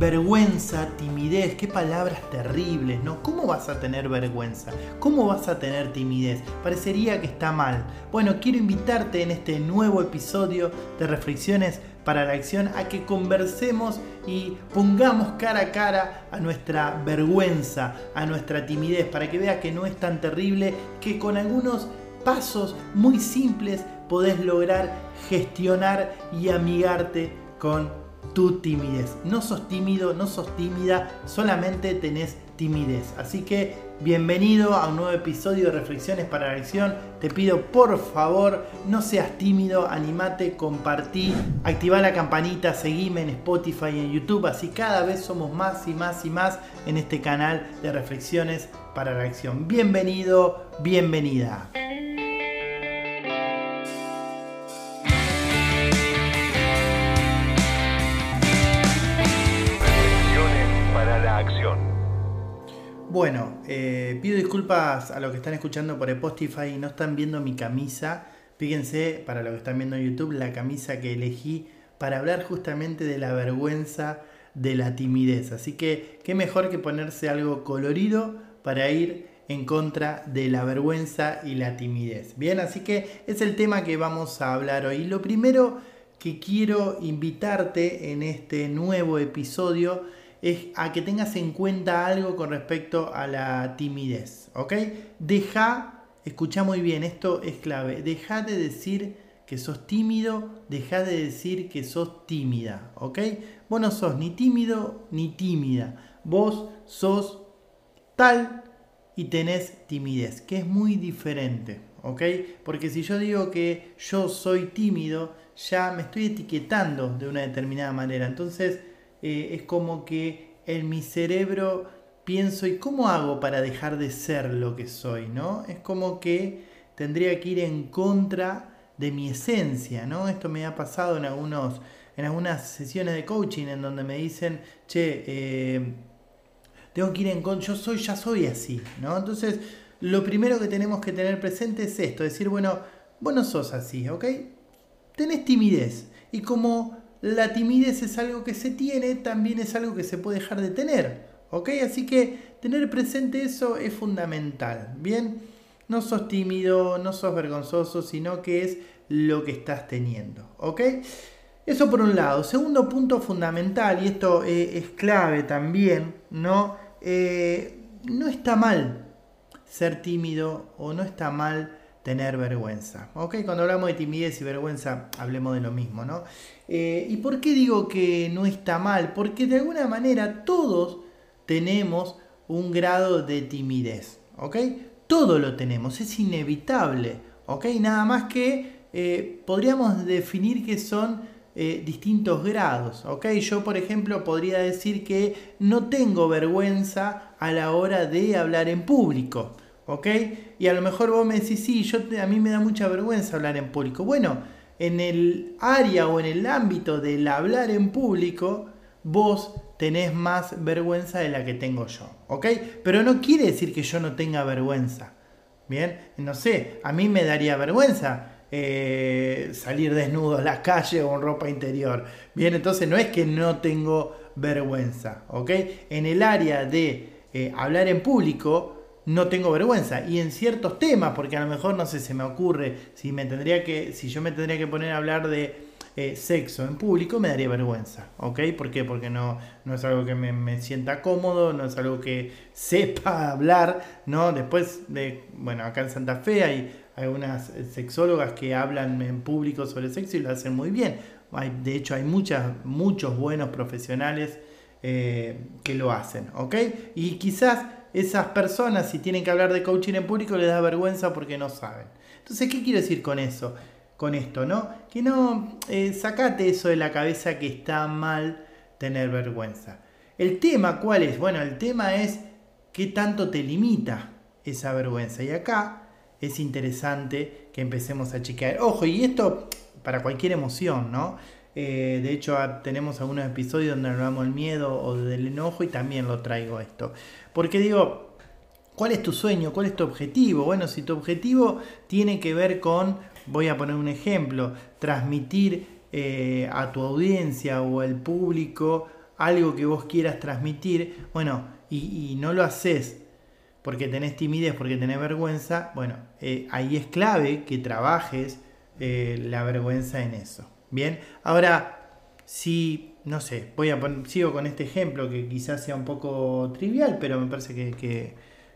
vergüenza, timidez, qué palabras terribles, ¿no? ¿Cómo vas a tener vergüenza? ¿Cómo vas a tener timidez? Parecería que está mal. Bueno, quiero invitarte en este nuevo episodio de Reflexiones para la Acción a que conversemos y pongamos cara a cara a nuestra vergüenza, a nuestra timidez, para que veas que no es tan terrible, que con algunos pasos muy simples podés lograr gestionar y amigarte con tu timidez. No sos tímido, no sos tímida, solamente tenés timidez. Así que bienvenido a un nuevo episodio de Reflexiones para la Acción. Te pido por favor, no seas tímido, animate, compartí, activa la campanita, seguime en Spotify y en YouTube. Así cada vez somos más y más y más en este canal de Reflexiones para la Acción. Bienvenido, bienvenida. Bueno, eh, pido disculpas a los que están escuchando por Spotify y no están viendo mi camisa. Fíjense, para los que están viendo en YouTube, la camisa que elegí para hablar justamente de la vergüenza de la timidez. Así que, qué mejor que ponerse algo colorido para ir en contra de la vergüenza y la timidez. Bien, así que es el tema que vamos a hablar hoy. Lo primero que quiero invitarte en este nuevo episodio es a que tengas en cuenta algo con respecto a la timidez, ¿ok? Deja, escucha muy bien, esto es clave, deja de decir que sos tímido, deja de decir que sos tímida, ¿ok? Vos no sos ni tímido ni tímida, vos sos tal y tenés timidez, que es muy diferente, ¿ok? Porque si yo digo que yo soy tímido, ya me estoy etiquetando de una determinada manera, entonces eh, es como que en mi cerebro pienso, ¿y cómo hago para dejar de ser lo que soy? ¿no? Es como que tendría que ir en contra de mi esencia, ¿no? Esto me ha pasado en, algunos, en algunas sesiones de coaching en donde me dicen, che, eh, tengo que ir en contra, yo soy, ya soy así, ¿no? Entonces, lo primero que tenemos que tener presente es esto, decir, bueno, vos no sos así, ¿ok? Tenés timidez. Y como la timidez es algo que se tiene, también es algo que se puede dejar de tener. ¿Ok? Así que tener presente eso es fundamental. Bien, no sos tímido, no sos vergonzoso, sino que es lo que estás teniendo. ¿Ok? Eso por un lado. Segundo punto fundamental, y esto eh, es clave también, ¿no? Eh, no está mal ser tímido o no está mal tener vergüenza. ¿Ok? Cuando hablamos de timidez y vergüenza, hablemos de lo mismo, ¿no? Eh, ¿Y por qué digo que no está mal? Porque de alguna manera todos tenemos un grado de timidez, ¿ok? Todo lo tenemos, es inevitable, ¿ok? Nada más que eh, podríamos definir que son eh, distintos grados, ¿ok? Yo, por ejemplo, podría decir que no tengo vergüenza a la hora de hablar en público, ¿ok? Y a lo mejor vos me decís, sí, yo, a mí me da mucha vergüenza hablar en público. Bueno, en el área o en el ámbito del hablar en público, vos tenés más vergüenza de la que tengo yo, ¿ok? Pero no quiere decir que yo no tenga vergüenza, ¿bien? No sé, a mí me daría vergüenza eh, salir desnudo a la calle o en ropa interior, ¿bien? Entonces no es que no tengo vergüenza, ¿ok? En el área de eh, hablar en público, no tengo vergüenza. Y en ciertos temas, porque a lo mejor no sé, se me ocurre, si me tendría que, si yo me tendría que poner a hablar de eh, sexo en público, me daría vergüenza. ¿Ok? ¿Por qué? Porque no, no es algo que me, sienta cómodo, no es algo que sepa hablar, ¿no? Después de, bueno, acá en Santa Fe hay algunas sexólogas que hablan en público sobre sexo y lo hacen muy bien. De hecho, hay muchas, muchos buenos profesionales eh, que lo hacen, ¿ok? Y quizás esas personas, si tienen que hablar de coaching en público, les da vergüenza porque no saben. Entonces, ¿qué quiero decir con eso? Con esto, ¿no? Que no eh, sacate eso de la cabeza que está mal tener vergüenza. El tema, ¿cuál es? Bueno, el tema es qué tanto te limita esa vergüenza. Y acá es interesante que empecemos a chequear. Ojo, y esto para cualquier emoción, ¿no? Eh, de hecho, tenemos algunos episodios donde hablamos del miedo o del enojo y también lo traigo esto. Porque digo, ¿cuál es tu sueño? ¿Cuál es tu objetivo? Bueno, si tu objetivo tiene que ver con, voy a poner un ejemplo, transmitir eh, a tu audiencia o al público algo que vos quieras transmitir, bueno, y, no lo haces porque tenés timidez, porque tenés vergüenza, bueno, eh, ahí es clave que trabajes la vergüenza en eso. Bien, ahora, si, no sé, voy a poner, sigo con este ejemplo que quizás sea un poco trivial, pero me parece que,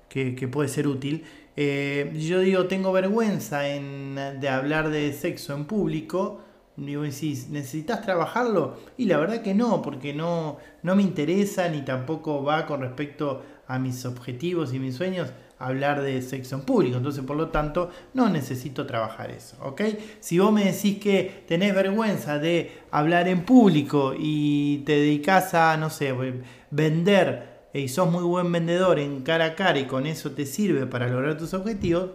que, puede ser útil. Eh, yo digo, tengo vergüenza en, de hablar de sexo en público. Digo, decís, ¿necesitas trabajarlo? Y la verdad que no, porque no, no me interesa ni tampoco va con respecto a mis objetivos y mis sueños hablar de sexo en público. Entonces, por lo tanto, no necesito trabajar eso. ¿Ok? Si vos me decís que tenés vergüenza de hablar en público y te dedicas a, no sé, vender y sos muy buen vendedor en cara a cara y con eso te sirve para lograr tus objetivos,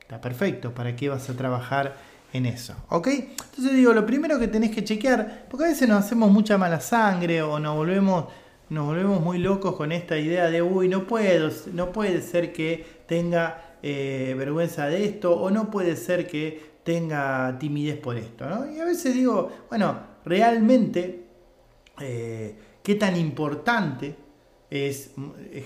está perfecto. ¿Para qué vas a trabajar en eso? ¿Ok? Entonces digo, lo primero que tenés que chequear, porque a veces nos hacemos mucha mala sangre o nos volvemos, nos volvemos muy locos con esta idea de, uy, no puedo, no puede ser que tenga eh, vergüenza de esto o no puede ser que tenga timidez por esto, ¿no? Y a veces digo, bueno, realmente, eh, ¿qué tan importante es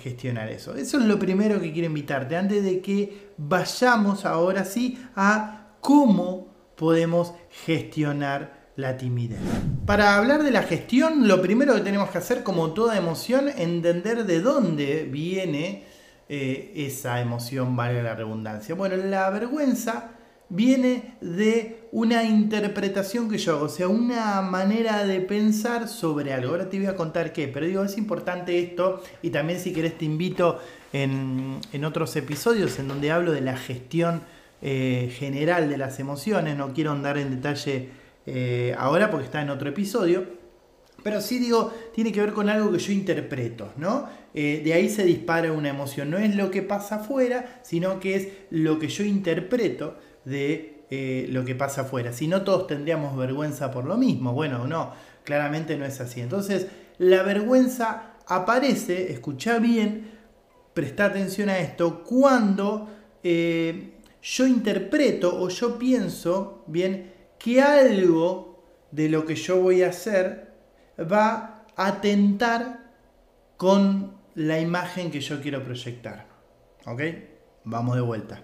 gestionar eso. Eso es lo primero que quiero invitarte, antes de que vayamos ahora sí a cómo podemos gestionar la timidez. Para hablar de la gestión, lo primero que tenemos que hacer, como toda emoción, entender de dónde viene eh, esa emoción, valga la redundancia. Bueno, la vergüenza viene de una interpretación que yo hago, o sea, una manera de pensar sobre algo. Ahora te voy a contar qué, pero digo, es importante esto y también si querés te invito en, otros episodios en donde hablo de la gestión eh, general de las emociones, no quiero andar en detalle eh, ahora porque está en otro episodio. Pero sí digo, tiene que ver con algo que yo interpreto, ¿no? Eh, de ahí se dispara una emoción. No es lo que pasa afuera, sino que es lo que yo interpreto de eh, lo que pasa afuera. Si no, todos tendríamos vergüenza por lo mismo. Bueno, no, claramente no es así. Entonces, la vergüenza aparece, escucha bien, presta atención a esto, cuando yo interpreto o yo pienso, bien, que algo de lo que yo voy a hacer va a tentar con la imagen que yo quiero proyectar. ¿Ok? Vamos de vuelta.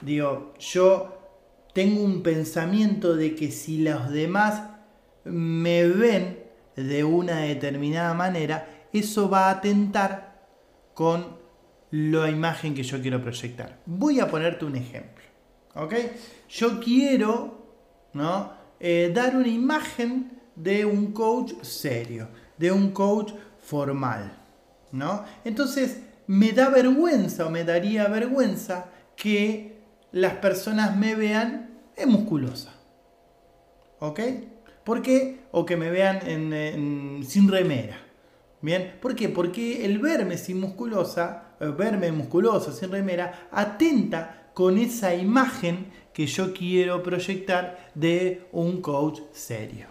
Digo, yo tengo un pensamiento de que si los demás me ven de una determinada manera, eso va a atentar con la imagen que yo quiero proyectar. Voy a ponerte un ejemplo. ¿ok? Yo quiero ¿no? Eh, dar una imagen de un coach serio, de un coach formal. ¿no? Entonces, me da vergüenza o me daría vergüenza que las personas me vean es musculosa. ¿Ok? ¿Por qué? O que me vean sin remera. ¿Bien? ¿Por qué? Porque el verme sin musculosa, el verme musculoso sin remera, atenta con esa imagen que yo quiero proyectar de un coach serio.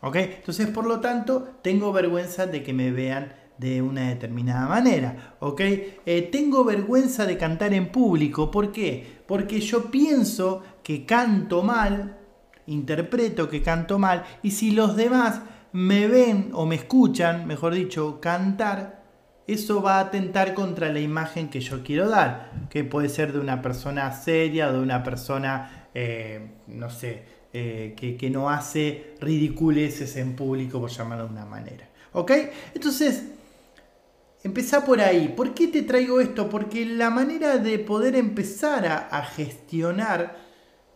¿Ok? Entonces, por lo tanto, tengo vergüenza de que me vean de una determinada manera, ¿ok? Eh, tengo vergüenza de cantar en público, ¿por qué? Porque yo pienso que canto mal, interpreto que canto mal, y si los demás me ven o me escuchan, mejor dicho, cantar, eso va a atentar contra la imagen que yo quiero dar, que puede ser de una persona seria, de una persona, eh, no sé, eh, que, no hace ridiculeces en público, por llamarlo de una manera. ¿Ok? Entonces, Empezá por ahí. ¿Por qué te traigo esto? Porque la manera de poder empezar a, gestionar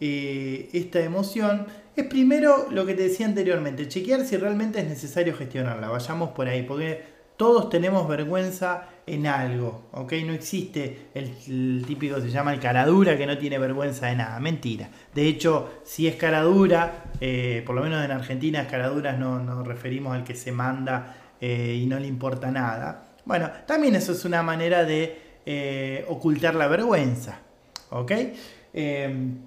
eh, esta emoción es primero lo que te decía anteriormente, chequear si realmente es necesario gestionarla. Vayamos por ahí, porque todos tenemos vergüenza en algo, ¿ok? No existe el, típico, se llama el caradura, que no tiene vergüenza de nada. Mentira. De hecho, si es caradura, eh, por lo menos en Argentina, caraduras no nos referimos al que se manda eh, y no le importa nada. Bueno, también eso es una manera de eh, ocultar la vergüenza. ¿Ok? Em,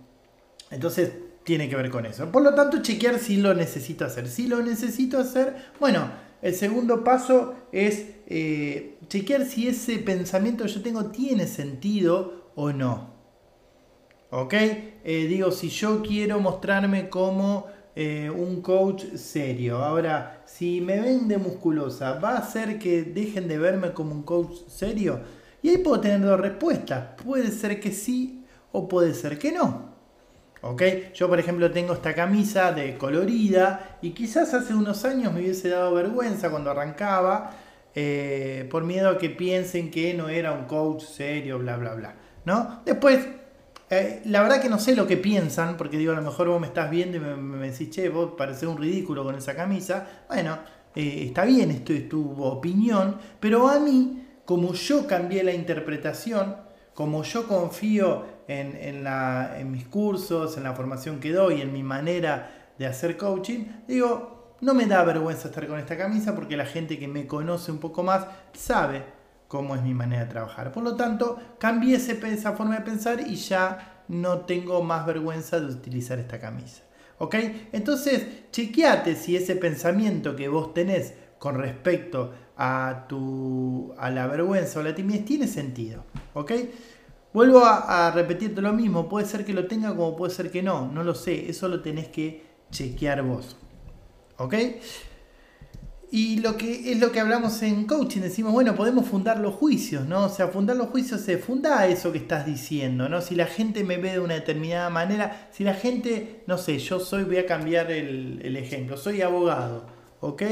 entonces tiene que ver con eso. Por lo tanto, chequear si lo necesito hacer. Si lo necesito hacer, bueno, el segundo paso es eh, chequear si ese pensamiento que yo tengo tiene sentido o no. ¿Ok? Eh, digo, si yo quiero mostrarme como eh, un coach serio. Ahora, si me ven de musculosa, ¿va a hacer que dejen de verme como un coach serio? Y ahí puedo tener dos respuestas. Puede ser que sí o puede ser que no. ¿Ok? Yo, por ejemplo, tengo esta camisa de colorida y quizás hace unos años me hubiese dado vergüenza cuando arrancaba eh, por miedo a que piensen que no era un coach serio, bla, bla, bla. ¿No? Después eh, la verdad que no sé lo que piensan, porque digo, a lo mejor vos me estás viendo y me, decís, che, vos pareces un ridículo con esa camisa. Bueno, eh, está bien, esto es tu opinión, pero a mí, como yo cambié la interpretación, como yo confío en, en mis cursos, en la formación que doy, en mi manera de hacer coaching, digo, no me da vergüenza estar con esta camisa porque la gente que me conoce un poco más sabe cómo es mi manera de trabajar. Por lo tanto, cambié esa forma de pensar y ya no tengo más vergüenza de utilizar esta camisa. ¿Ok? Entonces, chequeate si ese pensamiento que vos tenés con respecto a, tu, a la vergüenza o la timidez tiene sentido. ¿Ok? Vuelvo a, a repetirte lo mismo, puede ser que lo tenga como puede ser que no, no lo sé, eso lo tenés que chequear vos. ¿Ok? Y lo que es lo que hablamos en coaching, decimos, bueno, podemos fundar los juicios, ¿no? O sea, fundar los juicios se funda eso que estás diciendo, ¿no? Si la gente me ve de una determinada manera, si la gente, no sé, yo soy, voy a cambiar el, ejemplo, soy abogado, ¿ok?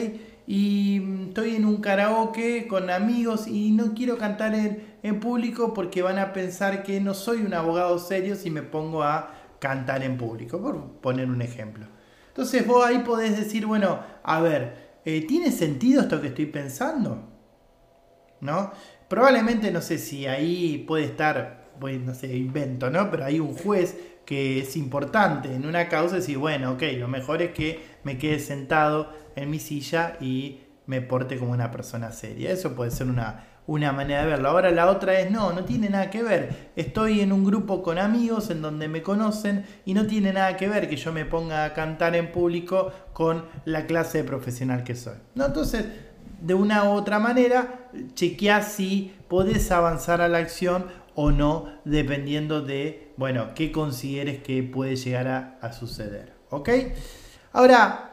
Y estoy en un karaoke con amigos y no quiero cantar en, en público porque van a pensar que no soy un abogado serio si me pongo a cantar en público, por poner un ejemplo. Entonces vos ahí podés decir, bueno, a ver, eh, ¿tiene sentido esto que estoy pensando? ¿No? Probablemente no sé si ahí puede estar, pues, no sé, invento, ¿no? Pero hay un juez que es importante en una causa y decir, bueno, ok, lo mejor es que me quede sentado en mi silla y me porte como una persona seria. Eso puede ser una, una manera de verlo. Ahora la otra es, no, no tiene nada que ver. Estoy en un grupo con amigos en donde me conocen y no tiene nada que ver que yo me ponga a cantar en público con la clase de profesional que soy. ¿No? Entonces, de una u otra manera, chequea si podés avanzar a la acción o no, dependiendo de, bueno, qué consideres que puede llegar a, a suceder. ¿Ok? Ahora,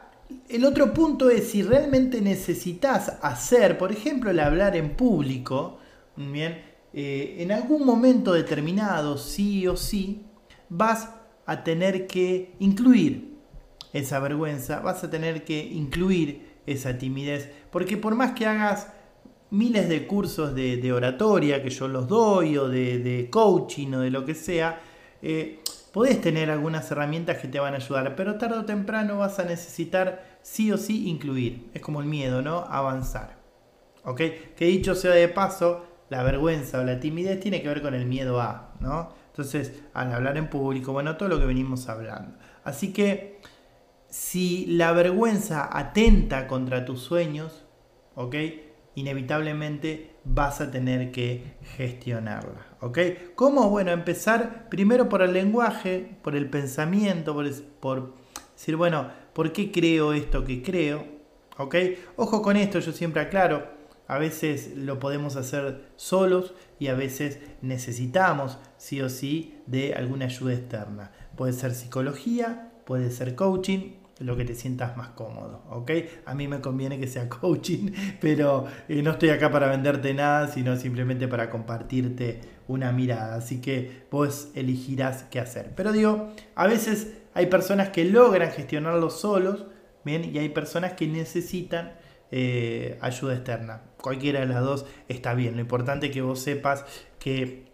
el otro punto es si realmente necesitas hacer, por ejemplo, el hablar en público, bien, eh, en algún momento determinado, sí o sí, vas a tener que incluir esa vergüenza, vas a tener que incluir esa timidez, porque por más que hagas miles de cursos de, oratoria que yo los doy, o de, coaching, o de lo que sea, eh, Podés tener algunas herramientas que te van a ayudar, pero tarde o temprano vas a necesitar sí o sí incluir. Es como el miedo, ¿no? Avanzar. ¿Ok? Que dicho sea de paso, la vergüenza o la timidez tiene que ver con el miedo a, ¿no? Entonces, al hablar en público, bueno, todo lo que venimos hablando. Así que, si la vergüenza atenta contra tus sueños, ¿ok? Inevitablemente vas a tener que gestionarla. ¿Ok? ¿Cómo? Bueno, empezar primero por el lenguaje, por el pensamiento, por, por decir, bueno, ¿por qué creo esto que creo? ¿Ok? Ojo con esto, yo siempre aclaro, a veces lo podemos hacer solos y a veces necesitamos sí o sí de alguna ayuda externa. Puede ser psicología, puede ser coaching, lo que te sientas más cómodo, ¿ok? A mí me conviene que sea coaching, pero eh, no estoy acá para venderte nada, sino simplemente para compartirte una mirada, así que vos elegirás qué hacer. Pero digo, a veces hay personas que logran gestionarlo solos, ¿bien? Y hay personas que necesitan eh, ayuda externa. Cualquiera de las dos está bien, lo importante es que vos sepas que,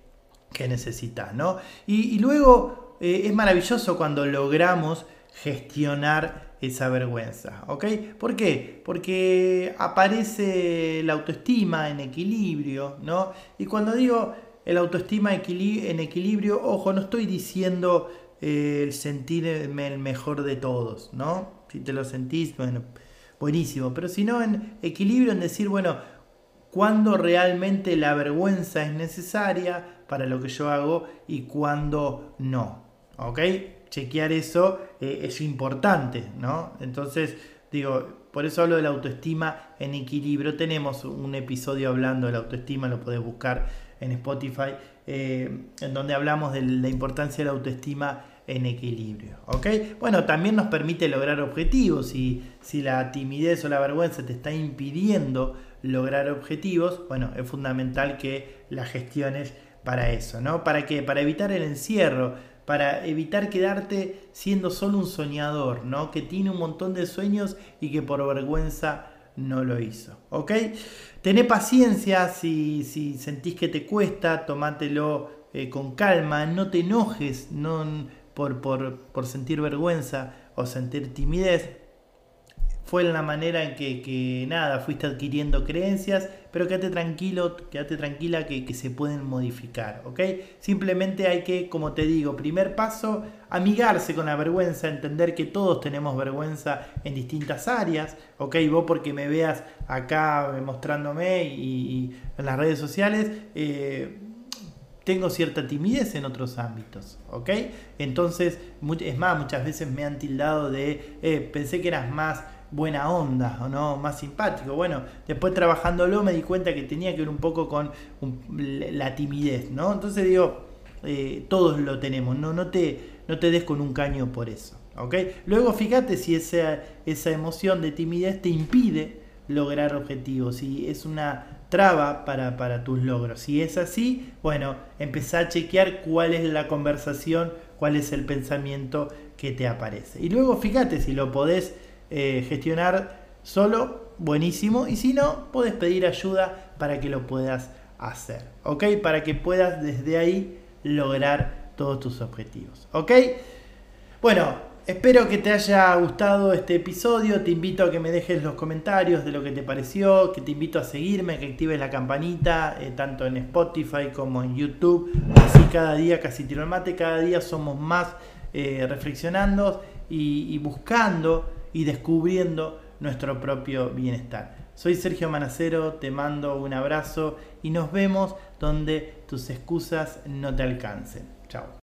necesitas, ¿no? Y, luego eh, es maravilloso cuando logramos gestionar esa vergüenza. ¿Ok? ¿Por qué? Porque aparece la autoestima en equilibrio, ¿no? Y cuando digo el autoestima en equilibrio, ojo, no estoy diciendo eh, el sentirme el mejor de todos, ¿no? Si te lo sentís, bueno, buenísimo. Pero si no, en equilibrio, en decir, bueno, cuando realmente la vergüenza es necesaria para lo que yo hago y cuando no. ¿Ok? Chequear eso eh, es importante, ¿no? Entonces, digo, por eso hablo de la autoestima en equilibrio. Tenemos un episodio hablando de la autoestima, lo podés buscar en Spotify, eh, en donde hablamos de la importancia de la autoestima en equilibrio. ¿ok? Bueno, también nos permite lograr objetivos. Y si la timidez o la vergüenza te está impidiendo lograr objetivos, bueno, es fundamental que la gestiones para eso, ¿no? ¿Para qué? Para evitar el encierro, para evitar quedarte siendo solo un soñador, ¿no? Que tiene un montón de sueños y que por vergüenza no lo hizo, ¿ok? Tené paciencia si, si sentís que te cuesta, tomátelo eh, con calma, no te enojes no, por, por, por sentir vergüenza o sentir timidez, fue la manera en que, nada, fuiste adquiriendo creencias, pero quédate tranquilo, quédate tranquila que, que, se pueden modificar, ¿ok? Simplemente hay que, como te digo, primer paso, amigarse con la vergüenza, entender que todos tenemos vergüenza en distintas áreas, ¿ok? Vos porque me veas acá mostrándome y, en las redes sociales, eh, tengo cierta timidez en otros ámbitos, ¿ok? Entonces, es más, muchas veces me han tildado de, eh, pensé que eras más buena onda o no más simpático. Bueno, después trabajándolo me di cuenta que tenía que ver un poco con la timidez, ¿no? Entonces digo, eh, todos lo tenemos, no, no, te, no te des con un caño por eso, ¿ok? Luego fíjate si esa, esa emoción de timidez te impide lograr objetivos, si es una traba para, para tus logros. Si es así, bueno, empezá a chequear cuál es la conversación, cuál es el pensamiento que te aparece. Y luego fíjate si lo podés eh, gestionar solo, buenísimo. Y si no, puedes pedir ayuda para que lo puedas hacer. ¿Ok? Para que puedas desde ahí lograr todos tus objetivos. ¿Ok? Bueno, espero que te haya gustado este episodio. Te invito a que me dejes los comentarios de lo que te pareció. Que te invito a seguirme, que actives la campanita, eh, tanto en Spotify como en YouTube. Así cada día, casi tiro el mate, cada día somos más eh, reflexionando y buscando y descubriendo nuestro propio bienestar. Soy Sergio Manacero, te mando un abrazo y nos vemos donde tus excusas no te alcancen. Chao.